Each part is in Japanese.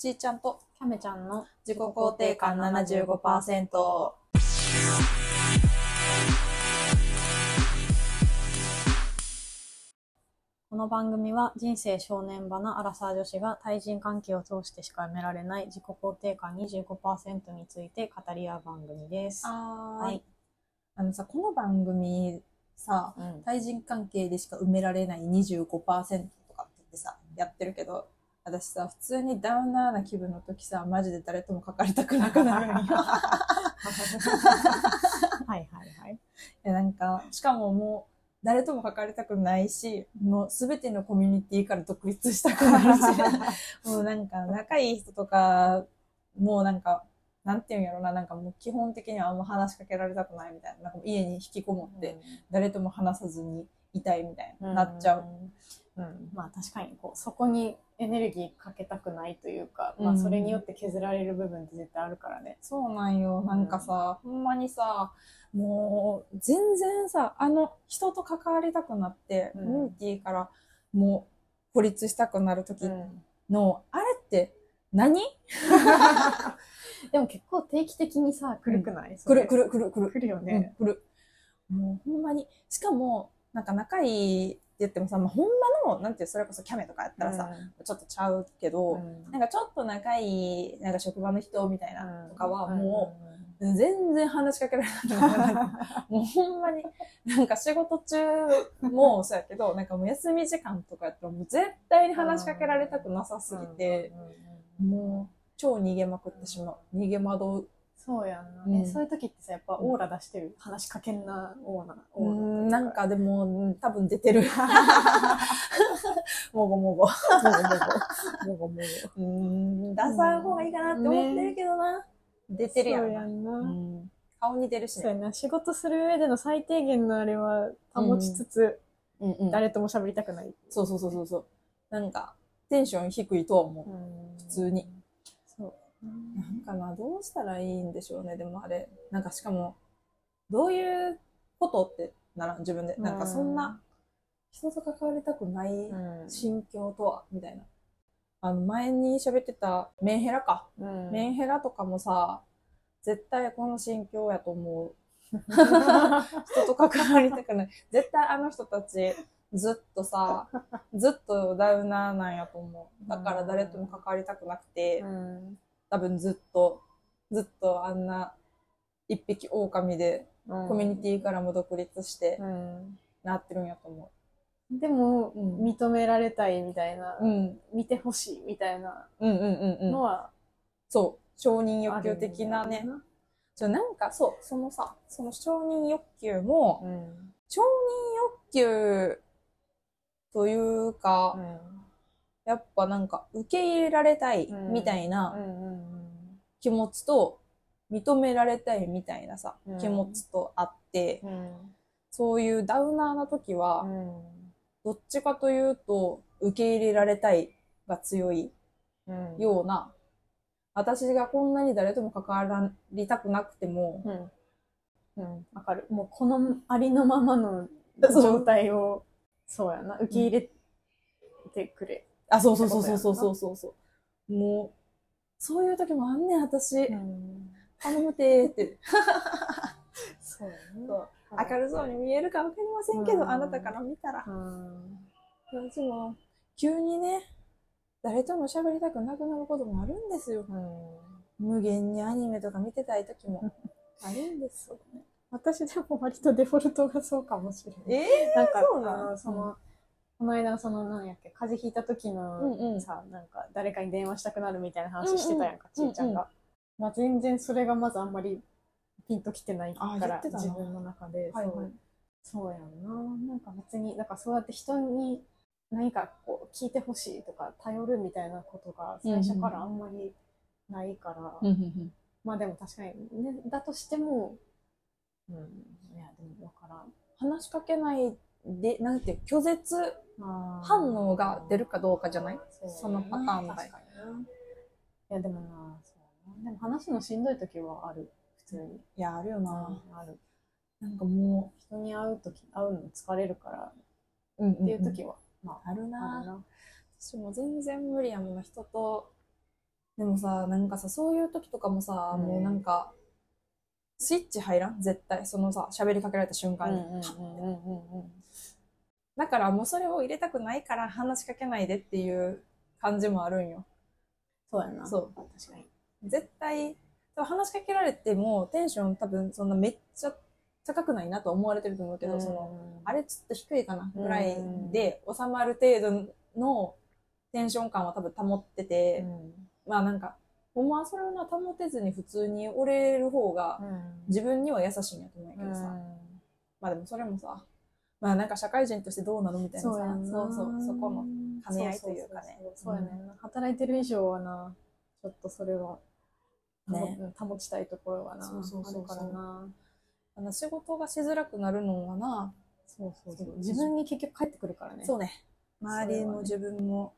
ちーちゃんとキャメちゃんの自己肯定感75%。この番組は人生正念場なアラサー女子が対人関係を通してしか埋められない自己肯定感25%について語り合う番組です。ははいい。あのさ、この番組さ、うん対人関係でしか埋められない25%とかって言ってさ、やってるけど、私さ、普通にダウナーな気分の時さ、マジで誰とも関わりたくなくなるんよ。はいはいはい。いやなんか、しかももう、誰とも関わりたくないし、もうすべてのコミュニティから独立したくなるし、もうなんか仲いい人とか、もうなんか、なんていうんやろな、なんかもう基本的にはあんま話しかけられたくないみたいな、なんか家に引きこもって、誰とも話さずにいたいみたいな、なっちゃう。うん。うん。まあ確かにこう、そこにエネルギーかけたくないというか、まあうんそれによって削られる部分って絶対あるからね。そうなんよ。なんかさ、ほんまにさ、もう、全然さ、あの、人と関わりたくなって、うんコミュニティからもう、孤立したくなる時の、あれって何、でも結構定期的にさ、来るくない、来る来る来る来る。来るようんる。もうほんまに。しかも、なんか仲いい言ってもさ、まあ、ほんまの、なんていう、それこそキャメとかやったらさ、ちょっとちゃうけど、うんなんかちょっと仲いい、なんか職場の人みたいなとかは、もうう、全然話しかけられない。もうほんまに、なんか仕事中もそうやけど、なんかもう休み時間とかやったらもう絶対に話しかけられたくなさすぎて、もう超逃げまくってしまう。逃げ惑う。そうやんな、うんえそういう時ってさやっぱオーラ出してる？話しかけんなオーラオーラうん、なんかでも、うん多分出てる。もごもご。もごもご。もごもごうん、出さん方がいいかなって思ってるけどな。出てるやんな。そうやんな、うん顔に出るしね。そうやな仕事する上での最低限のあれは保ちつつ、うんうん誰とも喋りたくない、そうそうそうそうそう。なんか、テンション低いとは思う。普普通に。なんかな、どうしたらいいんでしょうね、でもあれ。なんかしかも、どういうことってならん、自分で。なんかそんな、人と関わりたくないうん心境とは、みたいな。あの、前に喋ってたメンヘラか。うんメンヘラとかもさ、絶対この心境やと思う。人と関わりたくない。絶対あの人たち、ずっとさ、ずっとダウナーなんやと思う。だから誰とも関わりたくなくて、うん多分ずっと、ずっとあんな一匹狼で、コミュニティからも独立してうんなってるんやと思でも、うん認められたいみたいな、う。うん。見てほしいみたいなうんうんうんうん。のはそう。承認欲求的なねそうなんかそう、そのさ、その承認欲求も、うん承認欲求というか、やっぱなんか受け入れられたいうんみたいなうんうん気持ちと認められたいみたいなさ、うん、気持ちとあって、うん、そういうダウナーな時は、どっちかというと受け入れられたいが強いような、私がこんなに誰とも関わりたくなくても、うん、わかる。もうこのありのままの 状態を、そうやな、受け入れてくれ。あ、そうそうそうそうそうそうそう。もう、そういう時もあんねん、私。ん。頼むてーって。そうやそうな。明るそうに見えるかわかりませんけど、うんあなたから見たら。うん。私も、急にね、誰とも喋りたくなくなることもあるんですよ。うん。無限にアニメとか見てたい時も あるんですよ。私でも割とデフォルトがそうかもしれない。えなんか、そうなのあのその、この間、その、なんやっけ、風邪ひいた時の、うんうん。さ、なんか、誰かに電話したくなるみたいな話してたやんか、うんうん。ちいちゃんが。まあ、全然それがまずあんまりピンときてないから、あ言ってたな自分の中で。はいはい。そう。そうやんな。なんか別に、だからそうやって人に何かこう聞いてほしいとか、頼るみたいなことが最初からあんまりないから、うんうん。まあでも確かに、ね、だとしても、うん、いや、でもわからん。話しかけないで、なんていう、拒絶反応が出るかどうかじゃない？そのパターンの場合確かにな。いや、でもな、そう。でも話すのしんどい時はある。普通に。いや、あるよな。ある。なんかも人に会う時、会うの疲れるからう、うんっていう時は、まあ、あるあな。私も全然無理やもんな、人とでもさ、なんかさ、そういう時とかもさ、うんもうなんか、スイッチ入らん？絶対。そのさ、喋りかけられた瞬間に。だからもうそれを入れたくないから話しかけないでっていう感じもあるんよ。そうやな。そう。確かに。絶対、話しかけられてもテンション多分そんなめっちゃ高くないなと思われてると思うけど、その、あれちょっと低いかなぐらいで収まる程度のテンション感は多分保ってて、まあなんか、ほんまはそれをな保てずに普通に折れる方が自分には優しいんやと思うんやけどさ、まあでもそれもさ、まあなんか社会人としてどうなのみたいなさ、そうそうそこの兼ね合いというかね。そうやね。働いてる以上はな、ちょっとそれは、ね保保ちたいところはな、そうそうそうあるからな。あの仕事がしづらくなるのはな、そうそうそう。自分に結局返ってくるからね。そうね。周りも自分も、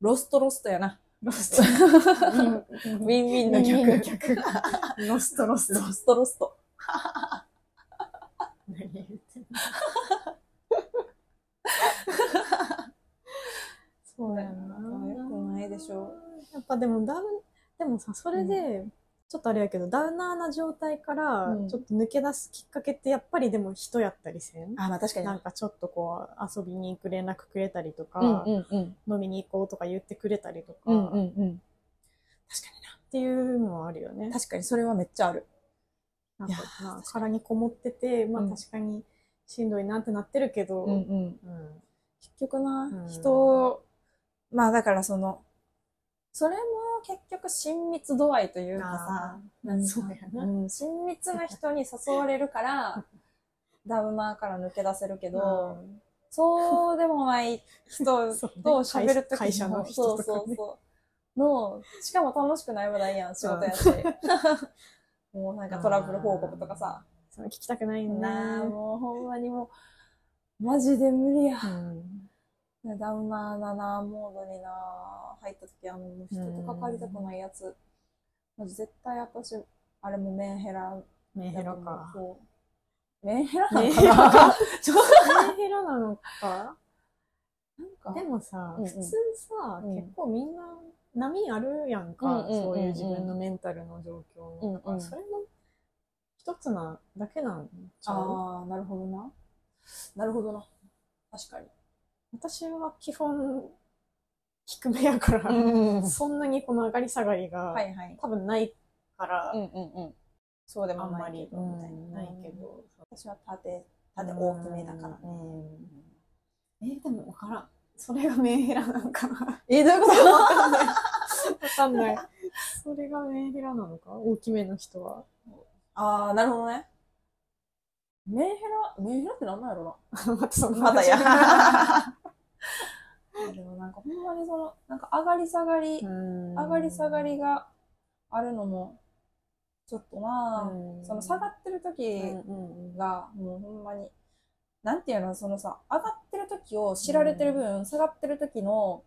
ロストロストやな。ロスト。ウィンウィンのウィンウィンの逆。逆ロストロスト。ロストロスト。何言ってんの そうやんな。よくないでしょやっぱでもダウン、でもさ、それで、ちょっとあれやけど、ダウナーな状態からうんちょっと抜け出すきっかけってやっぱりでも人やったりせん、あ、まあ確かになんかちょっとこう遊びに行く連絡くれたりとか、うんうんうん。飲みに行こうとか言ってくれたりとか、うんうんっうん。確かていうのはあるよねにな。。確かにそれはめっちゃある。なんかいやーな確か殻にこもってて、まあうん確かにしんどいなってなってるけど、うんうん。うん結局な、うん人、まあだからその、それも結局親密度合いというかさ、うやなうん親密な人に誘われるから、ダウナーから抜け出せるけど、そうでもない人と 喋るとき会社の人とかねそうそうそう。の、しかも楽しくない話題やん、仕事やし。もうなんかトラブル報告とかさ。そう聞きたくないんだ。もうほんまにもう、マジで無理や。うんねダウナーななモードにな入った時はもう人と関わりたくないやつ。マジ絶対私、あれもメンヘラメンヘラか。メンヘラなメンのかなメンヘラなのか？なんか。でもさ、うんうん。普通さ、うん。結構みんな波あるやんか、うんうんうんうんそういう自分のメンタルの状況の。うんうん。それの一つなだけなんちゃう？ああ、なるほどな。なるほどな。確かに。私は基本低めやから、うんそんなにこの上がり下がりが、はいはい。多分ないから、うんうんうん。そうであもんまり、ないけど、みたいうんな。ないけ。ど。私は縦、縦大きめだからね。えーでもわからん。それがメンヘラなんかな。え、どういうこと？わかんない。わかんない。それがメンヘラなのか？大きめの人は。ああ、なるほどね。メンヘラ、メンヘラってなんなんやろ またそのな。またや。話でもなんかほんまにその、なんか上がり下がり、うん上がり下がりがあるのも、ちょっとな、うんその下がってる時が、もうほんまに、なんていうの、そのさ、上がってる時を知られてる分、下がってる時の、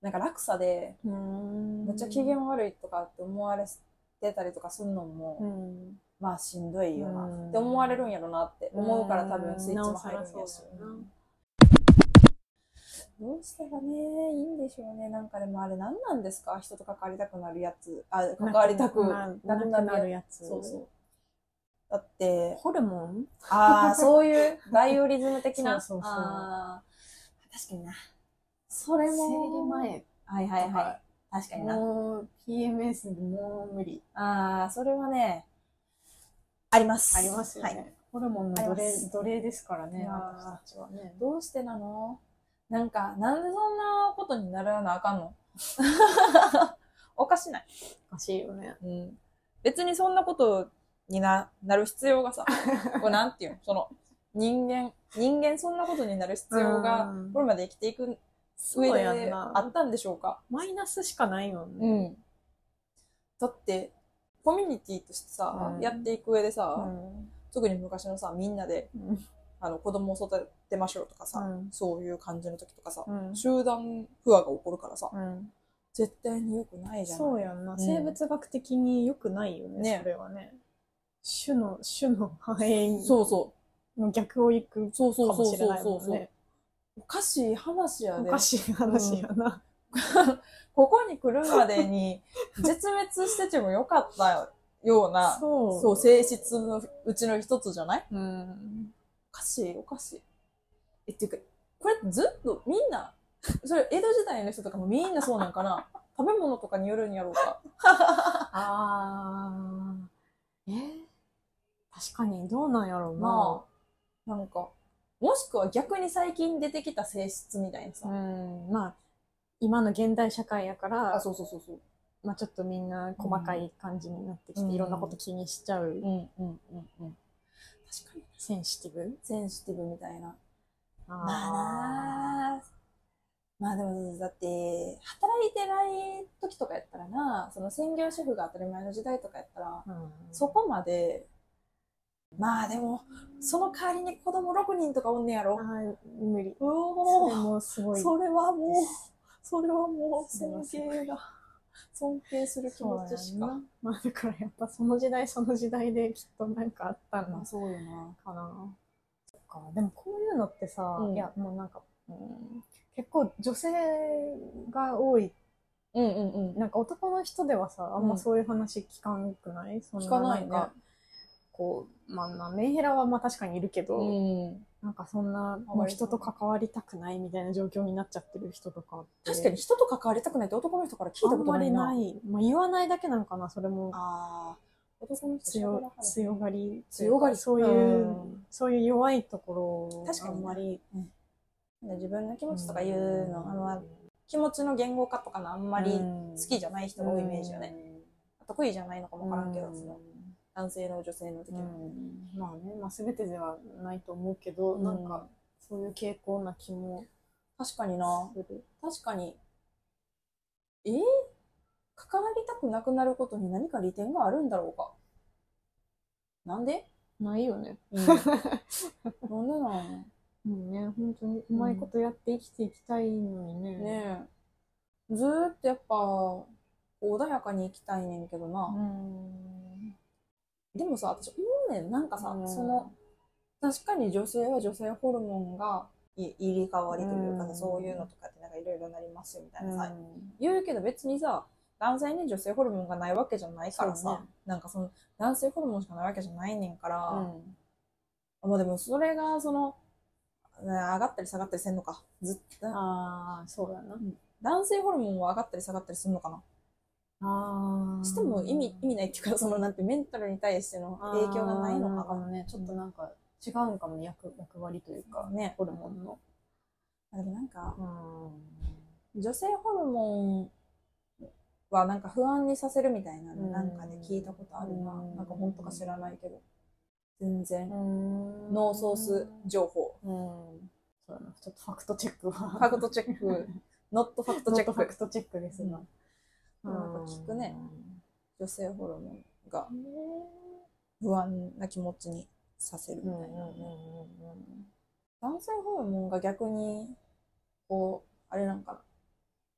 なんか落差で、うん。めっちゃ機嫌悪いとかって思われてたりとかするのも、うん。まあしんどいよなうんって思われるんやろなって思うから多分スイッチも入るんやしなおさらそう。だよなどうしたらね、いいんでしょうね。なんかでもあれ何なんですか？人と関わりたくなるやつ。あ、関わりたくななくなるやつ。つ。そうそう。だって、ホルモン？ああ、そういう バイオリズム的な？そうそうそう確かにな。それも。生理前はいはいはい。確かにな。もう PMS でもう無理。ああ、それはね、あります。ありますよね。はい。ホルモンの奴隷ですからね、私たちはね。どうしてなの？なんか、なんでそんなことにならなあかんの？おかしない。おかしいよね。うん。別にそんなことにな、なる必要がさ、これなんていうの？その、人間、人間そんなことになる必要がうん、これまで生きていく上であったんでしょうか？マイナスしかないもんうね。ん。だって、コミュニティとしてさ、うんやっていく上でさ、うん特に昔のさ、みんなで、うんあの、子供を育てましょうとかさ、うんそういう感じの時とかさ、うん集団不和が起こるからさ、うん絶対に良くないじゃん。そうやんな。ん生物学的に良くないよね、ねそれはね。種の、種の繁栄そうそう。の逆を行くそうそうそうかもしれそうそうそうないもんね。おかしい話やで。おかしい話やな。ここに来るまでに絶滅しててもよかったような、そう。そう、性質のうちの一つじゃない？うん。おかしい、おかしい。え、っていうか、これずっとみんな、それ江戸時代の人とかもみんなそうなんかな？食べ物とかによるんやろうか？あー。え確かに、どうなんやろうな。まあ、なんか、もしくは逆に最近出てきた性質みたいなさ。うん。まあ、今の現代社会やから、あ、そうそうそうそう。まあちょっとみんな細かい感じになってきて、うんいろんなこと気にしちゃう、うんうんうんうん。確かに。センシティブ？センシティブみたいな。あまあなあまあでも、だって、働いてない時とかやったらな、その専業主婦が当たり前の時代とかやったら、うんそこまで、まあでも、その代わりに子供6人とかおんねやろ。あー無理。うそれもすごい。それはもうそれはもう尊敬が、尊敬する気持ちしか。まあだからやっぱその時代その時代できっとなんかあったのまあそうよな。かな。そっか。でもこういうのってさ、うんいやもうなんか、うん、結構女性が多い。うんうんうん。なんか男の人ではさ、あんまそういう話聞かんくない、そん聞かないねこう、まあまあ、メンヘラはまあ確かにいるけど、うん。なんかそんな、もう人と関わりたくないみたいな状況になっちゃってる人とか。確かに人と関わりたくないって男の人から聞いたことないな。あんまりない。まあ言わないだけなんかな、それも。ああ。男の人強強がり強がりそういう、うんそういう弱いところ確かにあんまり自分の気持ちとか言うの、あんま気持ちの言語化とかのあんまり好好きじゃない人が多いイメージよね。得意じゃないのかもわからんけど、その男性の女性の時うも。んまあね、まあ全てではないと思うけど、うんなんかそういう傾向な気も確かにな。確かに。え？ー関わりたくなくなることに何か利点があるんだろうか？なんで？ないよね。うん。なんでなのうんね、本当にうまいことやって生きていきたいのにね。ねえ。ずーっとやっぱ、穏やかに生きたいねんけどな。うん。でもさ、私思うねん。なんかさ、うんその、確かに女性は女性ホルモンがい入り替わりというかさ、うんそういうのとかってなんかいろいろなりますよみたいなさ、うん言うけど別にさ、男性に女性ホルモンがないわけじゃないからさ、ねなんかその男性ホルモンしかないわけじゃないねんから、うんまあでもそれがその、ね上がったり下がったりせんのか。ずっと、ああ、そうだな。男性ホルモンは上がったり下がったりするのかな。ああ。しても意味、意味ないっていうか、そのなんてメンタルに対しての影響がないのかな。あーね。ちょっとなんか違うんかもね、役役割というか、ね。ホルモンの。あでもなんか、うん。女性ホルモンはなんか不安にさせるみたいなのうんなんかで聞いたことあるな。うんなんか本当か知らないけど。全然。うんノーソース情報。うん。そうだな。ちょっとファクトチェックは。ファクトチェック。ノットファクトチェック。ファクトチェックですが。うんなんか聞くね。女性ホルモンが。不安な気持ちにさせるみたいな。男性ホルモンが逆に、こう、あれなんかな。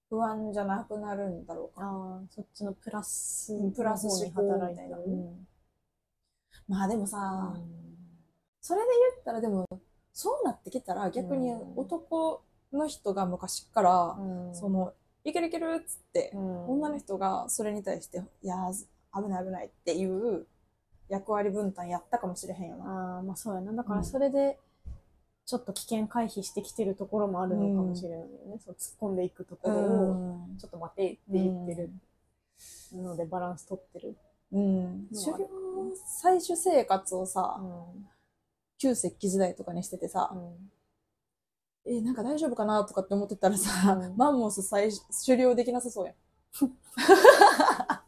不安じゃなくなるんだろうか。そっちのプラスうんプラス思考みたいな。まあでもさ、うそれで言ったらでも、そうなってきたら逆に男の人が昔から、ん。その、いけるいけるっつって、うん女の人がそれに対して、いやー、危ない危ないっていう役割分担やったかもしれへんよな。ああ、まあそうやな。だからそれで、ちょっと危険回避してきてるところもあるのかもしれないよね。そう突っ込んでいくところを、んちょっと待てって言ってるのでバランス取ってる。うん。狩猟採取生活をさ、うん旧石器時代とかにしててさ、うんえ、なんか大丈夫かなとかって思ってたらさ、うんマンモス採狩猟できなさそうやん。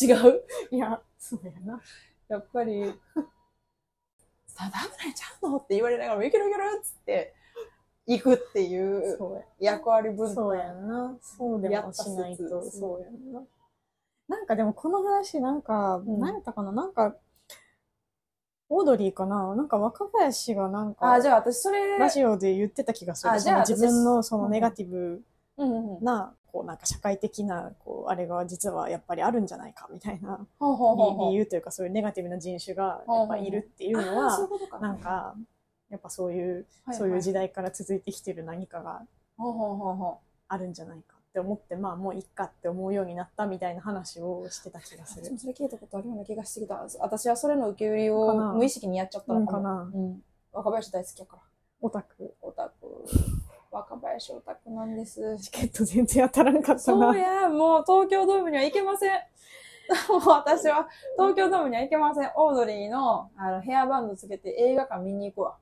違う？いや、そうやな。やっぱり、さ、危ないちゃうのって言われながらも、いけるいけるっつって、行くっていう。役割分担。そうやんな。そうでもしないと。そうやんな。なんかでもこの話なんか、ん。何やったかな？なんか、オードリーかな？なんか若林がなんか、あ、じゃあ私それ、ラジオで言ってた気がする。あじゃあ自分のそうん。のネガティブうんうんうん。な、こうなんか社会的な、こう、あれが実はやっぱりあるんじゃないかみたいなほうほうほうほう。理理由というかそういうネガティブな人種がやっぱいるっていうのあーそういうは、ことか。なんか、やっぱそういう、はいそういう時代から続いてきてる何かがほうほうほうほあるんじゃないかって思って、まあもういっかって思うようになったみたいな話をしてた気がすう。る。それ聞いたことあるような気がしてきた。私はそれの受け売りを無意識にやっちゃったのかなうん。若林大好きやから。オタク。オタク。若林オタクなんです。チケット全然当たらんかったな。そうや、もう東京ドームには行けません。もう私は東京ドームには行けません。オードリーのあのヘアバンドつけて映画館見に行くわ。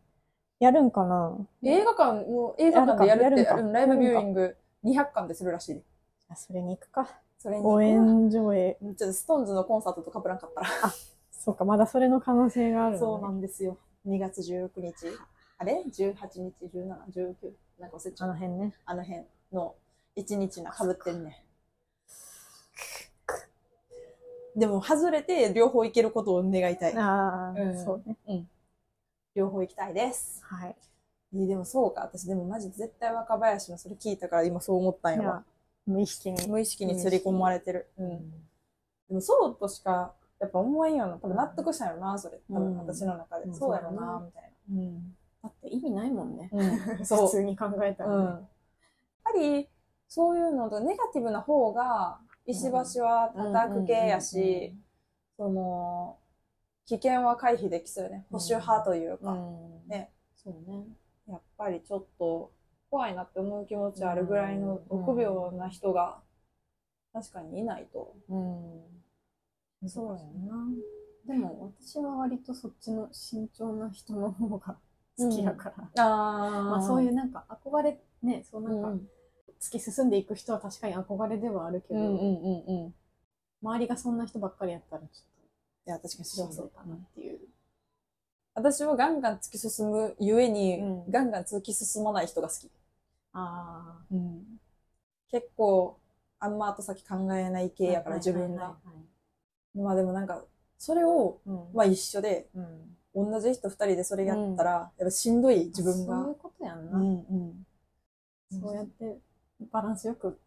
やるんかな映画館、もう映画館でやるって、やるかうんライブビューイング200館でするらしいで。あそれに行くか。それに行くわ応援上映。ちょっとストーンズのコンサートと被らんかったら。そうか、まだそれの可能性があるのね、そうなんですよ。2月19日。あれ ?18 日、17、19。なんか忘れちゃう。あの辺ね。あの辺の1日な、被ってるね。でも、外れて両方行けることを願いたい。ああ、うんそうね。両方行きたいです。はい。えーでもそうか。私でもマジ絶対若林のそれ聞いたから今そう思ったんやわ。無意識に。無意識に刷り込まれてる。うん。でもそうとしか、やっぱ思えんよな。多分納得したんやろな、それ。多分うん私の中で。うんそうやろな、みたいな。うん。だって意味ないもんね。うん、そう。普通に考えたら、ねうん。やっぱり、そういうのとネガティブな方が、石橋は叩く系やし、その、危険は回避できそうよね。保守派というか、うんね。そうね。やっぱりちょっと怖いなって思う気持ちあるぐらいのうん臆病な人が確かにいないと。うん。そうやな。でも私は割とそっちの慎重な人の方が好きやから。あまあそういいうなんか憧れ、ね、そうなんかうん突き進んでいく人は確かに憧れではあるけど、うんうんうんうん。い周りがそんな人ばっかりやったらちょっや、確かにとそう。かなっていう。私はガンガン突き進むゆえに、うんガンガン突き進まない人が好き。ああ。結構、あんま後先考えない系やから、自分が。まあでもなんか、それを、うんまあ一緒で、うん同じ人二人でそれやったら、やっぱしんどい自分が。そういうことやんな。うんうん。そうやってバランスよく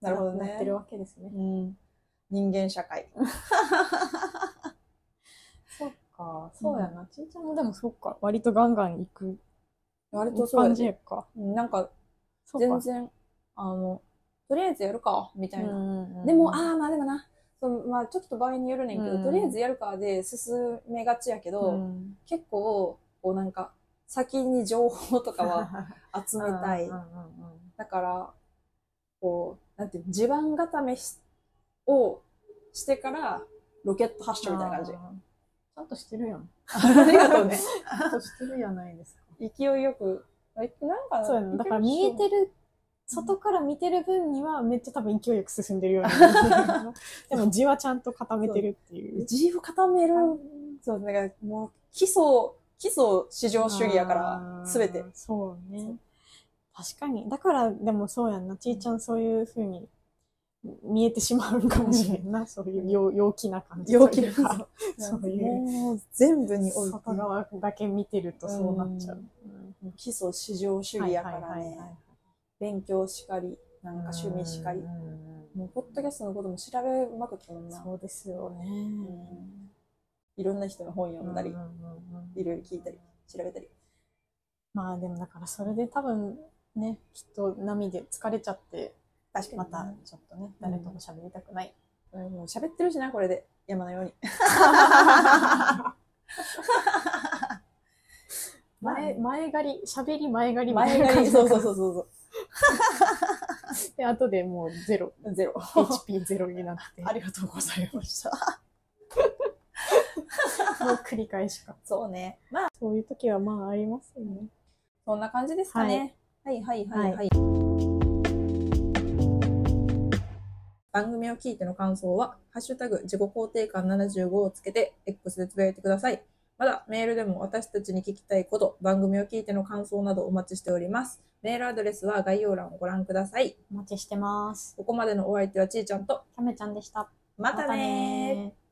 なるほどね。なってるわけですね。うん。人間社会。か、そうやな。ちいちゃんもでもそっか、割とガンガン行く割とそうや感じでやか。なんか、全然、あの、とりあえずやるか、みたいな。なでも、ああ、まあでもな、そうまあちょっと場合によるねんけど、うん。とりあえずやるかで進めがちやけど、うん。結構、こうなんか、先に情報とかは 集めたい。うん。うんうんだから、こう、なんていうの地盤固めしをしてから、ロケット発射みたいな感じ。ちゃんとしてるやん。ありがとうね。ちゃんとしてるやないですか。勢いよく。えなんか、そうやな。だから見えてる、外から見てる分にはめっちゃ多分勢いよく進んでるように見えてるでも字はちゃんと固めてるっていう。自由固める。そう、だからもう、基礎、基礎至上主義やから、すべて。。そうね。確かに。だから、でもそうやんな。ちいちゃんそういう風に見えてしまうかもしれんな。そういう陽陽気な感じ陽か。気な。そういう。もう、全部において。外側だけ見てるとそうなっちゃう。うん基礎至上主義やからね。勉強しかり、なんか趣味しかりもう、ポッドキャストのことも調べまくったもんな。そうですよね。うんいろんな人の本読んだりいろいろ聞いたり、調べたり。まあでもだからそれで多分ね、きっと波で疲れちゃって、確かに。またちょっとね、誰とも喋りたくない。うんもう喋ってるしな、これで。山のように。前、前借り、喋り前借りみた前がいい。いな感じ。そうそうそうそう で、後でもうゼロ。ゼロ。HP ゼロになって、ありがとうございました。もう繰り返しか。そうね。まあ、そういう時はまあありますよね。そんな感じですかね。はい、はい、はい、はい。番組を聞いての感想は、ハッシュタグ自己肯定感75をつけて、X でつぶやいてください。まだメールでも私たちに聞きたいこと、番組を聞いての感想などお待ちしております。メールアドレスは概要欄をご覧ください。お待ちしてます。ここまでのお相手はちーちゃんと、キャメちゃんでした。またね